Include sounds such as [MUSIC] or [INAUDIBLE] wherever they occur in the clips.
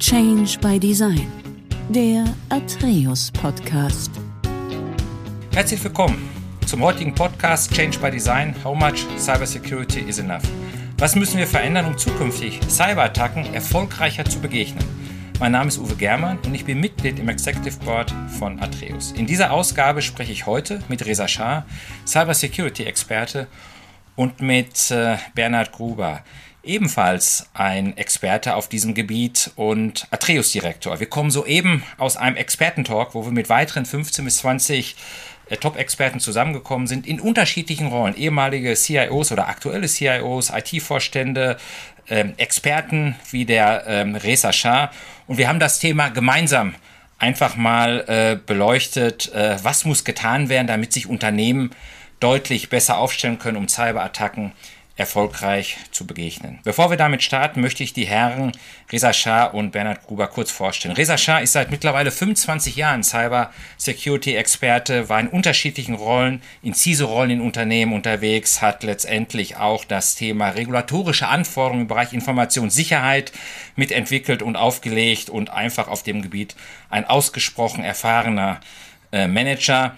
Change by Design, der Atreus Podcast. Herzlich willkommen zum heutigen Podcast Change by Design. How much Cybersecurity is enough? Was müssen wir verändern, um zukünftig Cyberattacken erfolgreicher zu begegnen? Mein Name ist Uwe Germann und ich bin Mitglied im Executive Board von Atreus. In dieser Ausgabe spreche ich heute mit Reza Shah, Cybersecurity-Experte, und mit äh, Bernhard Gruber, ebenfalls ein Experte auf diesem Gebiet und Atreus-Direktor. Wir kommen soeben aus einem Expertentalk, wo wir mit weiteren 15 bis 20 äh, Top-Experten zusammengekommen sind in unterschiedlichen Rollen. Ehemalige CIOs oder aktuelle CIOs, IT-Vorstände, ähm, Experten wie der ähm, Reza Shah. Und wir haben das Thema gemeinsam einfach mal äh, beleuchtet. Äh, was muss getan werden, damit sich Unternehmen deutlich besser aufstellen können, um Cyberattacken erfolgreich zu begegnen. Bevor wir damit starten, möchte ich die Herren Reza Shah und Bernhard Gruber kurz vorstellen. Reza Shah ist seit mittlerweile 25 Jahren Cyber Security Experte, war in unterschiedlichen Rollen, in CISO-Rollen in Unternehmen unterwegs, hat letztendlich auch das Thema regulatorische Anforderungen im Bereich Informationssicherheit mitentwickelt und aufgelegt und einfach auf dem Gebiet ein ausgesprochen erfahrener äh, Manager.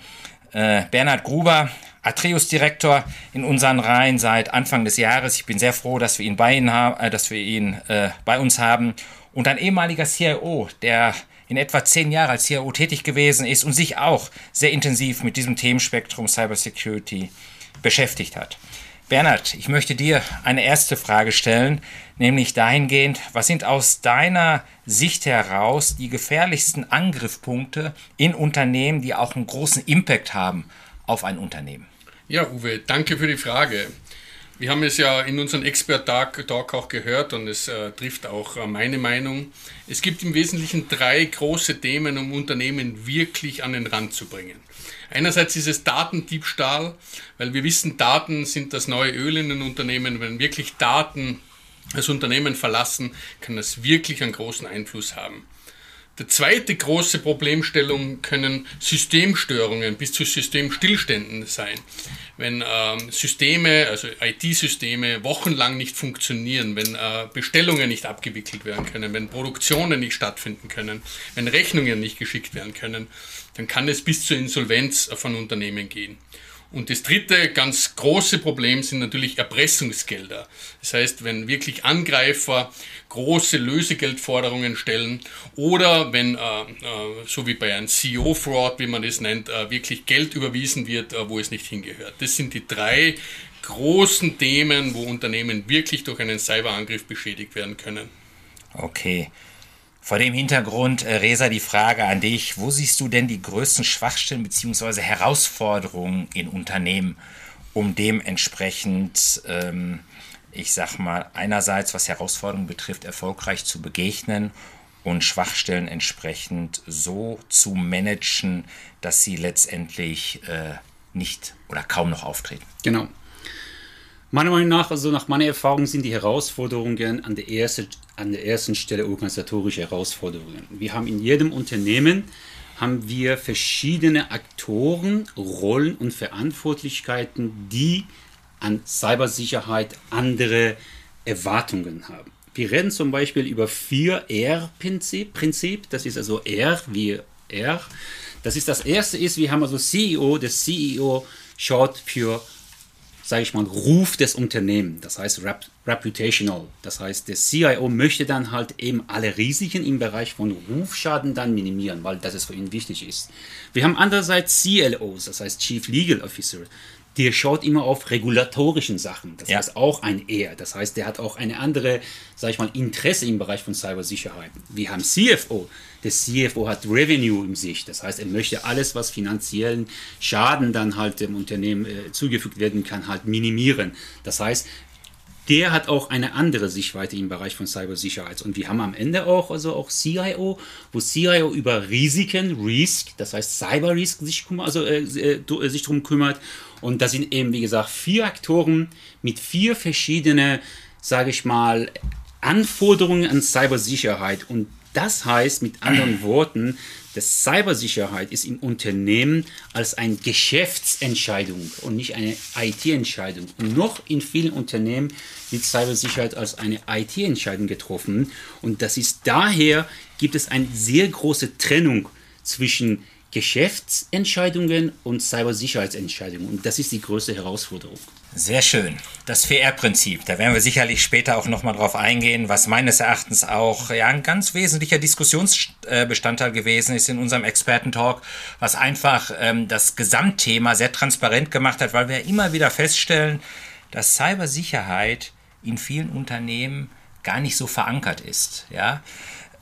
Äh, Bernhard Gruber Atreus-Direktor in unseren Reihen seit Anfang des Jahres. Ich bin sehr froh, dass wir ihn bei, ihn haben, äh, dass wir ihn äh, bei uns haben. Und ein ehemaliger CIO, der in etwa zehn Jahren als CIO tätig gewesen ist und sich auch sehr intensiv mit diesem Themenspektrum Cybersecurity beschäftigt hat. Bernhard, ich möchte dir eine erste Frage stellen, nämlich dahingehend, was sind aus deiner Sicht heraus die gefährlichsten Angriffspunkte in Unternehmen, die auch einen großen Impact haben auf ein Unternehmen? Ja, Uwe, danke für die Frage. Wir haben es ja in unserem Expert-Talk auch gehört und es äh, trifft auch äh, meine Meinung. Es gibt im Wesentlichen drei große Themen, um Unternehmen wirklich an den Rand zu bringen. Einerseits ist es Datendiebstahl, weil wir wissen, Daten sind das neue Öl in den Unternehmen. Wenn wirklich Daten das Unternehmen verlassen, kann das wirklich einen großen Einfluss haben. Die zweite große Problemstellung können Systemstörungen bis zu Systemstillständen sein. Wenn ähm, Systeme, also IT-Systeme, wochenlang nicht funktionieren, wenn äh, Bestellungen nicht abgewickelt werden können, wenn Produktionen nicht stattfinden können, wenn Rechnungen nicht geschickt werden können, dann kann es bis zur Insolvenz von Unternehmen gehen. Und das dritte ganz große Problem sind natürlich Erpressungsgelder. Das heißt, wenn wirklich Angreifer große Lösegeldforderungen stellen oder wenn, äh, äh, so wie bei einem CEO-Fraud, wie man das nennt, äh, wirklich Geld überwiesen wird, äh, wo es nicht hingehört. Das sind die drei großen Themen, wo Unternehmen wirklich durch einen Cyberangriff beschädigt werden können. Okay. Vor dem Hintergrund, äh, Resa, die Frage an dich. Wo siehst du denn die größten Schwachstellen bzw. Herausforderungen in Unternehmen, um dementsprechend, ähm, ich sag mal, einerseits, was Herausforderungen betrifft, erfolgreich zu begegnen und Schwachstellen entsprechend so zu managen, dass sie letztendlich äh, nicht oder kaum noch auftreten? Genau. Meiner Meinung nach, also nach meiner Erfahrung, sind die Herausforderungen an der, ersten, an der ersten Stelle organisatorische Herausforderungen. Wir haben in jedem Unternehmen haben wir verschiedene Aktoren, Rollen und Verantwortlichkeiten, die an Cybersicherheit andere Erwartungen haben. Wir reden zum Beispiel über 4R-Prinzip. Prinzip. Das ist also R wie R. Das ist das erste ist, wir haben also CEO, der CEO schaut für sage ich mal, Ruf des Unternehmens, das heißt Rep reputational. Das heißt, der CIO möchte dann halt eben alle Risiken im Bereich von Rufschaden dann minimieren, weil das es für ihn wichtig ist. Wir haben andererseits CLOs, das heißt Chief Legal Officer der schaut immer auf regulatorischen Sachen. Das ja. heißt auch ein Er. Das heißt, der hat auch eine andere, sage ich mal, Interesse im Bereich von Cybersicherheit. Wir haben CFO. Der CFO hat Revenue im Sicht. Das heißt, er möchte alles, was finanziellen Schaden dann halt dem Unternehmen äh, zugefügt werden kann, halt minimieren. Das heißt, der hat auch eine andere Sichtweite im Bereich von Cybersicherheit. Und wir haben am Ende auch, also auch CIO, wo CIO über Risiken, Risk, das heißt Cyber Risk sich, also, äh, äh, sich darum kümmert. Und das sind eben, wie gesagt, vier Aktoren mit vier verschiedenen, sage ich mal, Anforderungen an Cybersicherheit. Und das heißt mit anderen Worten, dass Cybersicherheit ist im Unternehmen als eine Geschäftsentscheidung und nicht eine IT-Entscheidung. Und noch in vielen Unternehmen wird Cybersicherheit als eine IT-Entscheidung getroffen. Und das ist daher, gibt es eine sehr große Trennung zwischen Geschäftsentscheidungen und Cybersicherheitsentscheidungen. Und das ist die größte Herausforderung. Sehr schön. Das 4R-Prinzip, da werden wir sicherlich später auch nochmal drauf eingehen, was meines Erachtens auch ja, ein ganz wesentlicher Diskussionsbestandteil gewesen ist in unserem Expertentalk, was einfach ähm, das Gesamtthema sehr transparent gemacht hat, weil wir immer wieder feststellen, dass Cybersicherheit in vielen Unternehmen gar nicht so verankert ist. Ja?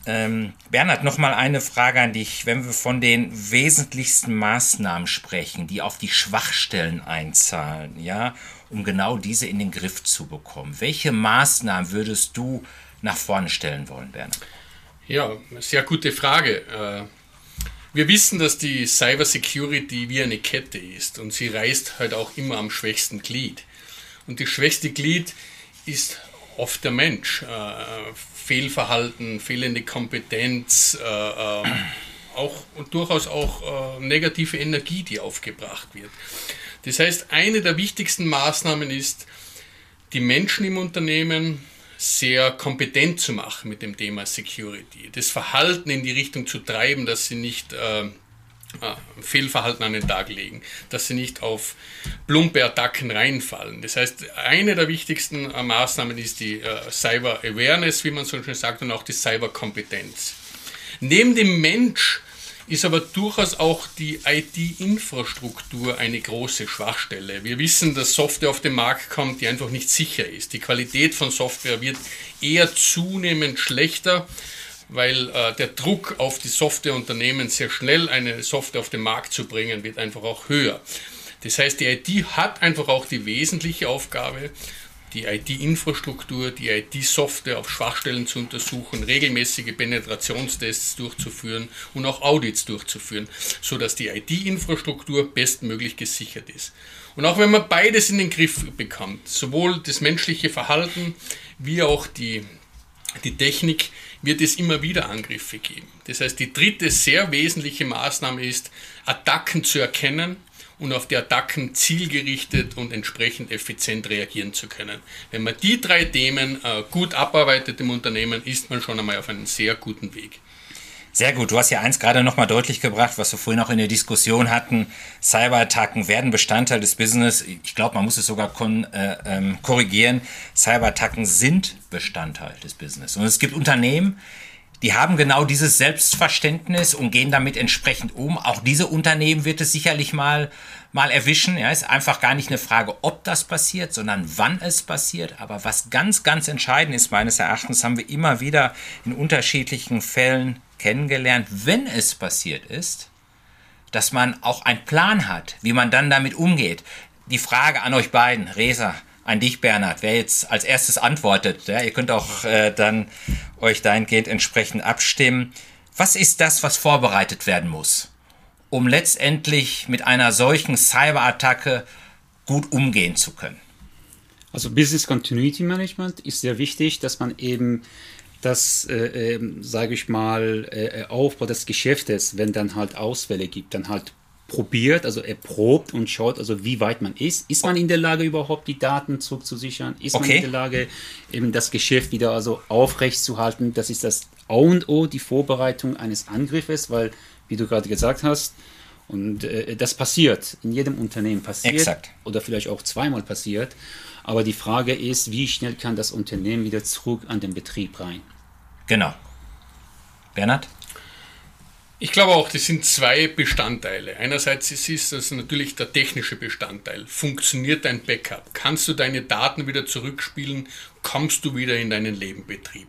Ähm, Bernhard, nochmal eine Frage an dich. Wenn wir von den wesentlichsten Maßnahmen sprechen, die auf die Schwachstellen einzahlen, ja, um genau diese in den Griff zu bekommen, welche Maßnahmen würdest du nach vorne stellen wollen, Bernhard? Ja, sehr gute Frage. Äh, wir wissen, dass die Cyber Security wie eine Kette ist und sie reißt halt auch immer am schwächsten Glied. Und das schwächste Glied ist oft der Mensch. Äh, Fehlverhalten, fehlende Kompetenz, äh, äh, auch und durchaus auch negative Energie, die aufgebracht wird. Das heißt, eine der wichtigsten Maßnahmen ist, die Menschen im Unternehmen sehr kompetent zu machen mit dem Thema Security, das Verhalten in die Richtung zu treiben, dass sie nicht äh, äh, Fehlverhalten an den Tag legen, dass sie nicht auf plumpe Attacken reinfallen. Das heißt, eine der wichtigsten äh, Maßnahmen ist die äh, Cyber Awareness, wie man so schön sagt, und auch die Cyber Kompetenz. Neben dem Mensch ist aber durchaus auch die IT-Infrastruktur eine große Schwachstelle. Wir wissen, dass Software auf den Markt kommt, die einfach nicht sicher ist. Die Qualität von Software wird eher zunehmend schlechter weil äh, der Druck auf die Softwareunternehmen sehr schnell eine Software auf den Markt zu bringen, wird einfach auch höher. Das heißt, die IT hat einfach auch die wesentliche Aufgabe, die IT-Infrastruktur, die IT-Software auf Schwachstellen zu untersuchen, regelmäßige Penetrationstests durchzuführen und auch Audits durchzuführen, sodass die IT-Infrastruktur bestmöglich gesichert ist. Und auch wenn man beides in den Griff bekommt, sowohl das menschliche Verhalten wie auch die, die Technik, wird es immer wieder Angriffe geben. Das heißt, die dritte sehr wesentliche Maßnahme ist, Attacken zu erkennen und auf die Attacken zielgerichtet und entsprechend effizient reagieren zu können. Wenn man die drei Themen äh, gut abarbeitet im Unternehmen, ist man schon einmal auf einem sehr guten Weg. Sehr gut. Du hast ja eins gerade nochmal deutlich gebracht, was wir vorhin auch in der Diskussion hatten. Cyberattacken werden Bestandteil des Business. Ich glaube, man muss es sogar äh, ähm, korrigieren. Cyberattacken sind Bestandteil des Business. Und es gibt Unternehmen, die haben genau dieses Selbstverständnis und gehen damit entsprechend um. Auch diese Unternehmen wird es sicherlich mal, mal erwischen. Ja, ist einfach gar nicht eine Frage, ob das passiert, sondern wann es passiert. Aber was ganz, ganz entscheidend ist, meines Erachtens, haben wir immer wieder in unterschiedlichen Fällen kennengelernt, wenn es passiert ist, dass man auch einen Plan hat, wie man dann damit umgeht. Die Frage an euch beiden, Resa, an dich, Bernhard, wer jetzt als erstes antwortet. Ja, ihr könnt auch äh, dann euch dahingehend entsprechend abstimmen. Was ist das, was vorbereitet werden muss, um letztendlich mit einer solchen Cyberattacke gut umgehen zu können? Also Business Continuity Management ist sehr wichtig, dass man eben das, äh, äh, sage ich mal, äh, Aufbau des Geschäftes, wenn dann halt Ausfälle gibt, dann halt probiert, also er probt und schaut, also wie weit man ist. Ist man in der Lage, überhaupt die Daten zurückzusichern? Ist okay. man in der Lage, eben das Geschäft wieder also aufrecht zu halten? Das ist das A und O, die Vorbereitung eines Angriffes, weil, wie du gerade gesagt hast, und äh, das passiert, in jedem Unternehmen passiert Exakt. oder vielleicht auch zweimal passiert. Aber die Frage ist, wie schnell kann das Unternehmen wieder zurück an den Betrieb rein? Genau. Bernhard? Ich glaube auch, das sind zwei Bestandteile. Einerseits ist das natürlich der technische Bestandteil. Funktioniert dein Backup? Kannst du deine Daten wieder zurückspielen? Kommst du wieder in deinen Lebenbetrieb?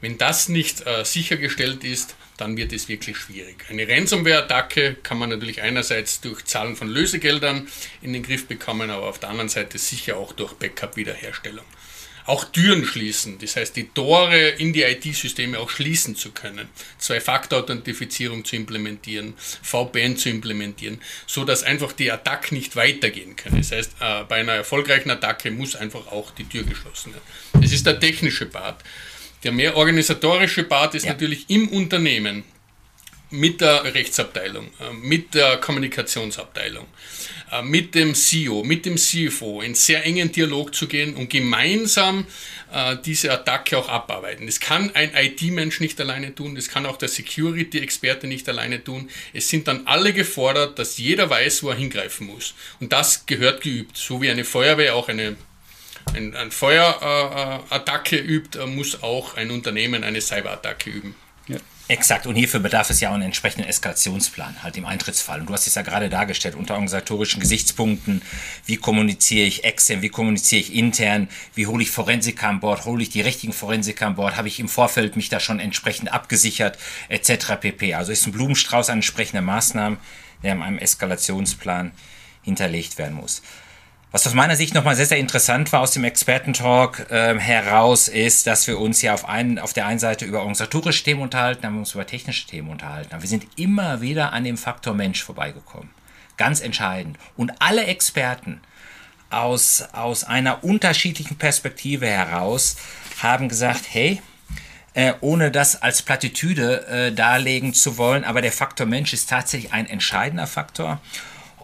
Wenn das nicht äh, sichergestellt ist, dann wird es wirklich schwierig. Eine Ransomware-Attacke kann man natürlich einerseits durch Zahlen von Lösegeldern in den Griff bekommen, aber auf der anderen Seite sicher auch durch Backup-Wiederherstellung. Auch Türen schließen, das heißt die Tore in die IT-Systeme auch schließen zu können, Zwei-Faktor-Authentifizierung zu implementieren, VPN zu implementieren, so dass einfach die Attacke nicht weitergehen kann. Das heißt, äh, bei einer erfolgreichen Attacke muss einfach auch die Tür geschlossen werden. Das ist der technische Part. Der mehr organisatorische Part ist Ja. natürlich im Unternehmen mit der Rechtsabteilung, äh, mit der Kommunikationsabteilung, äh, mit dem CEO, mit dem CFO in sehr engen Dialog zu gehen und gemeinsam äh, diese Attacke auch abarbeiten. Das kann ein IT-Mensch nicht alleine tun, das kann auch der Security-Experte nicht alleine tun. Es sind dann alle gefordert, dass jeder weiß, wo er hingreifen muss. Und das gehört geübt, so wie eine Feuerwehr auch eine ein, ein Feuerattacke übt, äh, muss auch ein Unternehmen eine Cyberattacke üben. Exakt, und hierfür bedarf es ja auch einen entsprechenden Eskalationsplan, halt im Eintrittsfall. Und du hast es ja gerade dargestellt, unter organisatorischen Gesichtspunkten, wie kommuniziere ich extern, wie kommuniziere ich intern, wie hole ich Forensiker an Bord, hole ich die richtigen Forensiker an Bord, habe ich im Vorfeld mich da schon entsprechend abgesichert, etc. pp. Also ist ein Blumenstrauß an entsprechenden Maßnahmen, der in einem Eskalationsplan hinterlegt werden muss. Was aus meiner Sicht nochmal sehr, sehr interessant war aus dem Expertentalk ähm, heraus, ist, dass wir uns ja auf, einen, auf der einen Seite über organisatorische Themen unterhalten, haben wir uns über technische Themen unterhalten. Aber wir sind immer wieder an dem Faktor Mensch vorbeigekommen. Ganz entscheidend. Und alle Experten aus, aus einer unterschiedlichen Perspektive heraus haben gesagt, hey, äh, ohne das als Plattitüde äh, darlegen zu wollen, aber der Faktor Mensch ist tatsächlich ein entscheidender Faktor.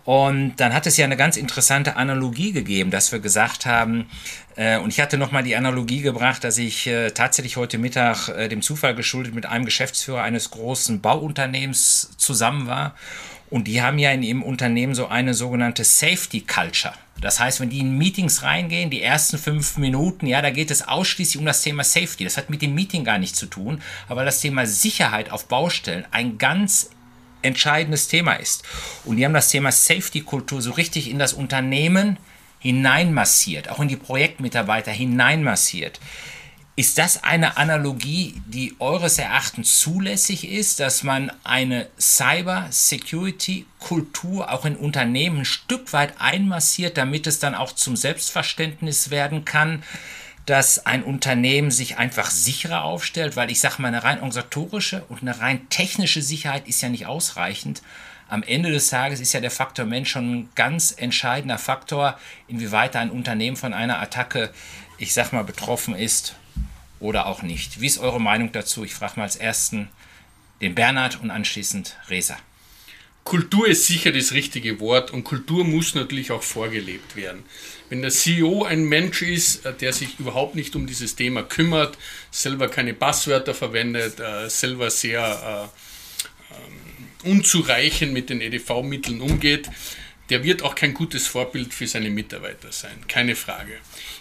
Und dann hat es ja eine ganz interessante Analogie gegeben, dass wir gesagt haben, äh, und ich hatte nochmal die Analogie gebracht, dass ich äh, tatsächlich heute Mittag äh, dem Zufall geschuldet mit einem Geschäftsführer eines großen Bauunternehmens zusammen war. Und die haben ja in ihrem Unternehmen so eine sogenannte Safety Culture. Das heißt, wenn die in Meetings reingehen, die ersten fünf Minuten, ja, da geht es ausschließlich um das Thema Safety. Das hat mit dem Meeting gar nichts zu tun, aber das Thema Sicherheit auf Baustellen ein ganz entscheidendes Thema ist. Und die haben das Thema Safety-Kultur so richtig in das Unternehmen hineinmassiert, auch in die Projektmitarbeiter hineinmassiert. Ist das eine Analogie, die eures Erachtens zulässig ist, dass man eine Cyber-Security-Kultur auch in Unternehmen ein Stück weit einmassiert, damit es dann auch zum Selbstverständnis werden kann, dass ein Unternehmen sich einfach sicherer aufstellt, weil ich sage mal, eine rein organisatorische und eine rein technische Sicherheit ist ja nicht ausreichend. Am Ende des Tages ist ja der Faktor Mensch schon ein ganz entscheidender Faktor, inwieweit ein Unternehmen von einer Attacke, ich sag mal, betroffen ist oder auch nicht. Wie ist eure Meinung dazu? Ich frage mal als ersten den Bernhard und anschließend Resa. Kultur ist sicher das richtige Wort und Kultur muss natürlich auch vorgelebt werden. Wenn der CEO ein Mensch ist, äh, der sich überhaupt nicht um dieses Thema kümmert, selber keine Passwörter verwendet, äh, selber sehr äh, unzureichend mit den EDV-Mitteln umgeht, der wird auch kein gutes Vorbild für seine Mitarbeiter sein, keine Frage.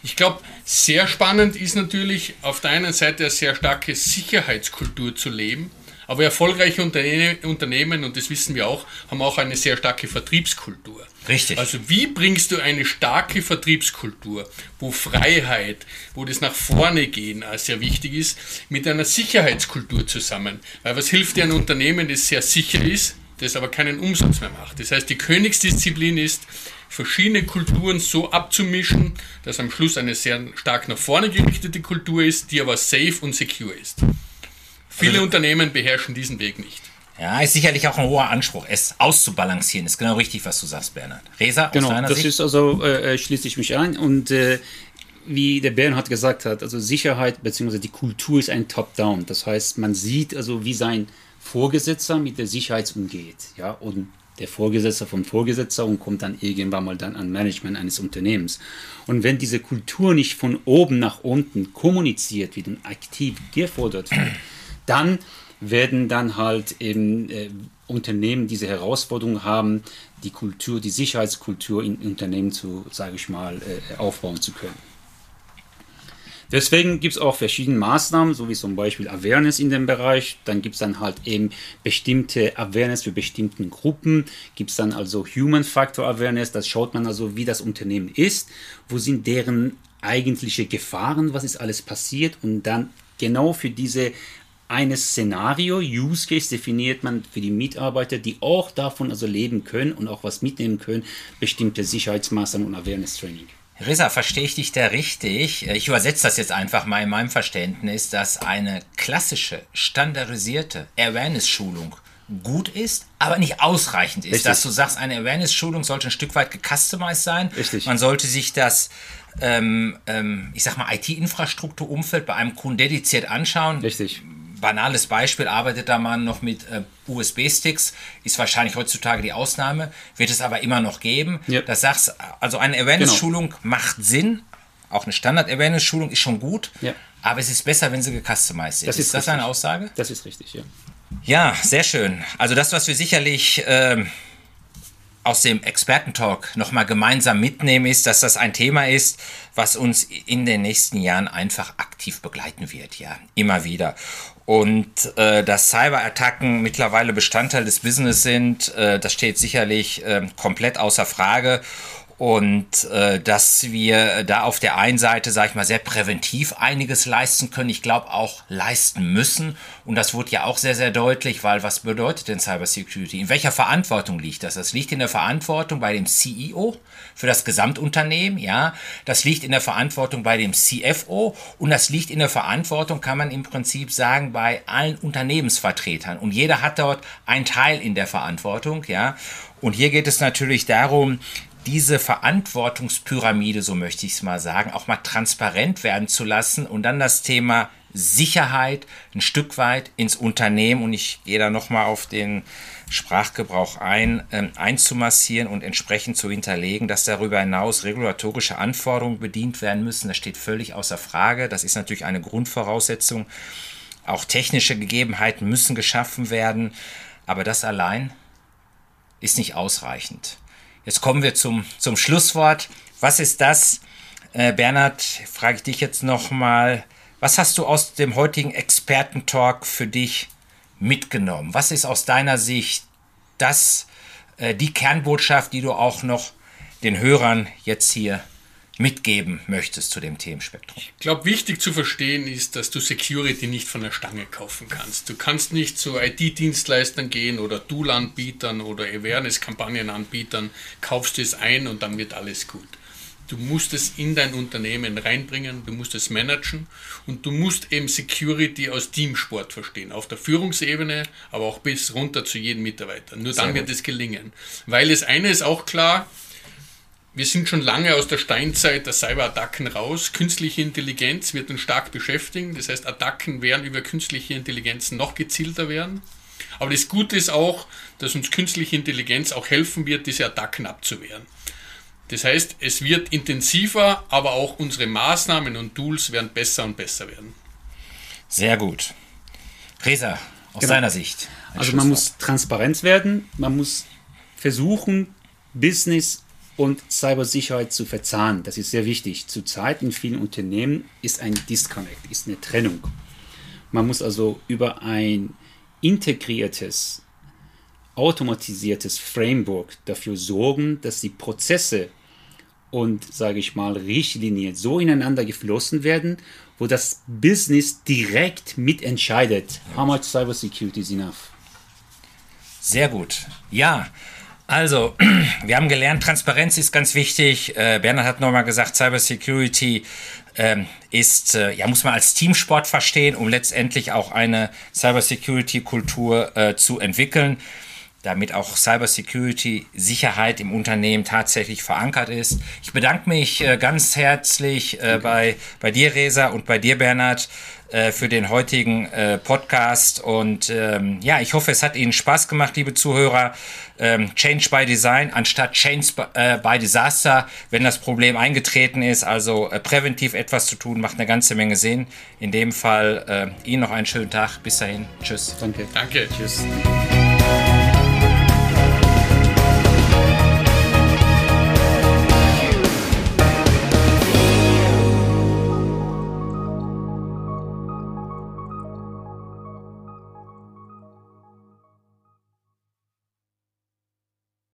Ich glaube, sehr spannend ist natürlich auf der einen Seite eine sehr starke Sicherheitskultur zu leben, aber erfolgreiche Unterne Unternehmen, und das wissen wir auch, haben auch eine sehr starke Vertriebskultur. Richtig. Also wie bringst du eine starke Vertriebskultur, wo Freiheit, wo das nach vorne gehen sehr wichtig ist, mit einer Sicherheitskultur zusammen? Weil was hilft dir ein Unternehmen, das sehr sicher ist, das aber keinen Umsatz mehr macht? Das heißt, die Königsdisziplin ist, verschiedene Kulturen so abzumischen, dass am Schluss eine sehr stark nach vorne gerichtete Kultur ist, die aber safe und secure ist. Viele Also- Unternehmen beherrschen diesen Weg nicht. Ja, ist sicherlich auch ein hoher Anspruch, es auszubalancieren. Ist genau richtig, was du sagst, Bernhard. Resa, aus Genau, deiner das Sicht? ist also, äh, äh, schließe ich mich ein. Und äh, wie der Bernhard gesagt hat, also Sicherheit bzw. die Kultur ist ein Top-Down. Das heißt, man sieht also, wie sein Vorgesetzter mit der Sicherheit umgeht. Ja, und der Vorgesetzter vom Vorgesetzter und kommt dann irgendwann mal dann an Management eines Unternehmens. Und wenn diese Kultur nicht von oben nach unten kommuniziert wird und aktiv gefordert wird, dann werden dann halt eben äh, Unternehmen diese Herausforderung haben, die Kultur, die Sicherheitskultur in Unternehmen zu, sage ich mal, äh, aufbauen zu können. Deswegen gibt es auch verschiedene Maßnahmen, so wie zum Beispiel Awareness in dem Bereich. Dann gibt es dann halt eben bestimmte Awareness für bestimmten Gruppen. Gibt es dann also Human Factor Awareness. Das schaut man also, wie das Unternehmen ist. Wo sind deren eigentliche Gefahren? Was ist alles passiert? Und dann genau für diese eine Szenario, Use Case definiert man für die Mitarbeiter, die auch davon also leben können und auch was mitnehmen können, bestimmte Sicherheitsmaßnahmen und Awareness Training. Risa, verstehe ich dich da richtig? Ich übersetze das jetzt einfach mal in meinem Verständnis, dass eine klassische, standardisierte Awareness-Schulung gut ist, aber nicht ausreichend ist. Richtig. Dass du sagst, eine Awareness-Schulung sollte ein Stück weit gecustomized sein. Richtig. Man sollte sich das, ähm, ähm, ich sag mal, IT-Infrastrukturumfeld bei einem Kunden dediziert anschauen. Richtig. Banales Beispiel, arbeitet da man noch mit äh, USB-Sticks, ist wahrscheinlich heutzutage die Ausnahme, wird es aber immer noch geben. Ja. Das sagst, also eine Awareness-Schulung macht Sinn, auch eine Standard-Awareness-Schulung ist schon gut, Ja. aber es ist besser, wenn sie gecustomized ist. Das ist ist das eine Aussage? Das ist richtig, ja. Ja, sehr schön. Also das, was wir sicherlich ähm, aus dem Expertentalk nochmal gemeinsam mitnehmen, ist, dass das ein Thema ist, was uns in den nächsten Jahren einfach aktiv begleiten wird, ja, immer wieder. Und äh, dass Cyberattacken mittlerweile Bestandteil des Business sind, äh, das steht sicherlich äh, komplett außer Frage. Und äh, dass wir da auf der einen Seite, sage ich mal, sehr präventiv einiges leisten können, ich glaube auch leisten müssen. Und das wurde ja auch sehr, sehr deutlich, weil was bedeutet denn Cybersecurity? In welcher Verantwortung liegt das? Das liegt in der Verantwortung bei dem CEO für das Gesamtunternehmen, ja. Das liegt in der Verantwortung bei dem CFO und das liegt in der Verantwortung, kann man im Prinzip sagen, bei allen Unternehmensvertretern. Und jeder hat dort einen Teil in der Verantwortung, ja. Und hier geht es natürlich darum, diese Verantwortungspyramide, so möchte ich es mal sagen, auch mal transparent werden zu lassen und dann das Thema Sicherheit ein Stück weit ins Unternehmen und ich gehe da nochmal auf den Sprachgebrauch ein, ähm, einzumassieren und entsprechend zu hinterlegen, dass darüber hinaus regulatorische Anforderungen bedient werden müssen. Das steht völlig außer Frage. Das ist natürlich eine Grundvoraussetzung. Auch technische Gegebenheiten müssen geschaffen werden, aber das allein ist nicht ausreichend. Jetzt kommen wir zum, zum Schlusswort. Was ist das? Äh, Bernhard, frage ich dich jetzt nochmal. Was hast du aus dem heutigen Expertentalk für dich mitgenommen? Was ist aus deiner Sicht das, äh, die Kernbotschaft, die du auch noch den Hörern jetzt hier mitgeben möchtest zu dem Themenspektrum? Ich glaube, wichtig zu verstehen ist, dass du Security nicht von der Stange kaufen kannst. Du kannst nicht zu IT-Dienstleistern gehen oder Tool-Anbietern oder Awareness-Kampagnenanbietern, kaufst es ein und dann wird alles gut. Du musst es in dein Unternehmen reinbringen, du musst es managen und du musst eben Security aus Teamsport verstehen, auf der Führungsebene, aber auch bis runter zu jedem Mitarbeiter. Nur dann wird es gelingen. Weil das eine ist auch klar, wir sind schon lange aus der Steinzeit der Cyberattacken raus. Künstliche Intelligenz wird uns stark beschäftigen. Das heißt, Attacken werden über künstliche Intelligenz noch gezielter werden. Aber das Gute ist auch, dass uns künstliche Intelligenz auch helfen wird, diese Attacken abzuwehren. Das heißt, es wird intensiver, aber auch unsere Maßnahmen und Tools werden besser und besser werden. Sehr gut. Resa, aus Genau. deiner Sicht. Also man muss transparent werden, man muss versuchen, Business und Cybersicherheit zu verzahnen. Das ist sehr wichtig. Zurzeit in vielen Unternehmen ist ein Disconnect, ist eine Trennung. Man muss also über ein integriertes, automatisiertes Framework dafür sorgen, dass die Prozesse und, sage ich mal, Richtlinien so ineinander geflossen werden, wo das Business direkt mitentscheidet, how much cybersecurity is enough. Sehr gut. Ja, also, [CLEARS THROAT] wir haben gelernt, Transparenz ist ganz wichtig. Äh, Bernhard hat nochmal gesagt, Cybersecurity ähm, ist, äh, ja, muss man als Teamsport verstehen, um letztendlich auch eine Cybersecurity-Kultur äh, zu entwickeln, damit auch Cybersecurity-Sicherheit im Unternehmen tatsächlich verankert ist. Ich bedanke mich äh, ganz herzlich äh, bei, bei dir, Resa, und bei dir, Bernhard, äh, für den heutigen äh, Podcast. Und ähm, ja, ich hoffe, es hat Ihnen Spaß gemacht, liebe Zuhörer. Ähm, Change by Design anstatt Change by, äh, by Disaster, wenn das Problem eingetreten ist. Also äh, präventiv etwas zu tun, macht eine ganze Menge Sinn. In dem Fall äh, Ihnen noch einen schönen Tag. Bis dahin. Tschüss. Danke. Danke. Tschüss.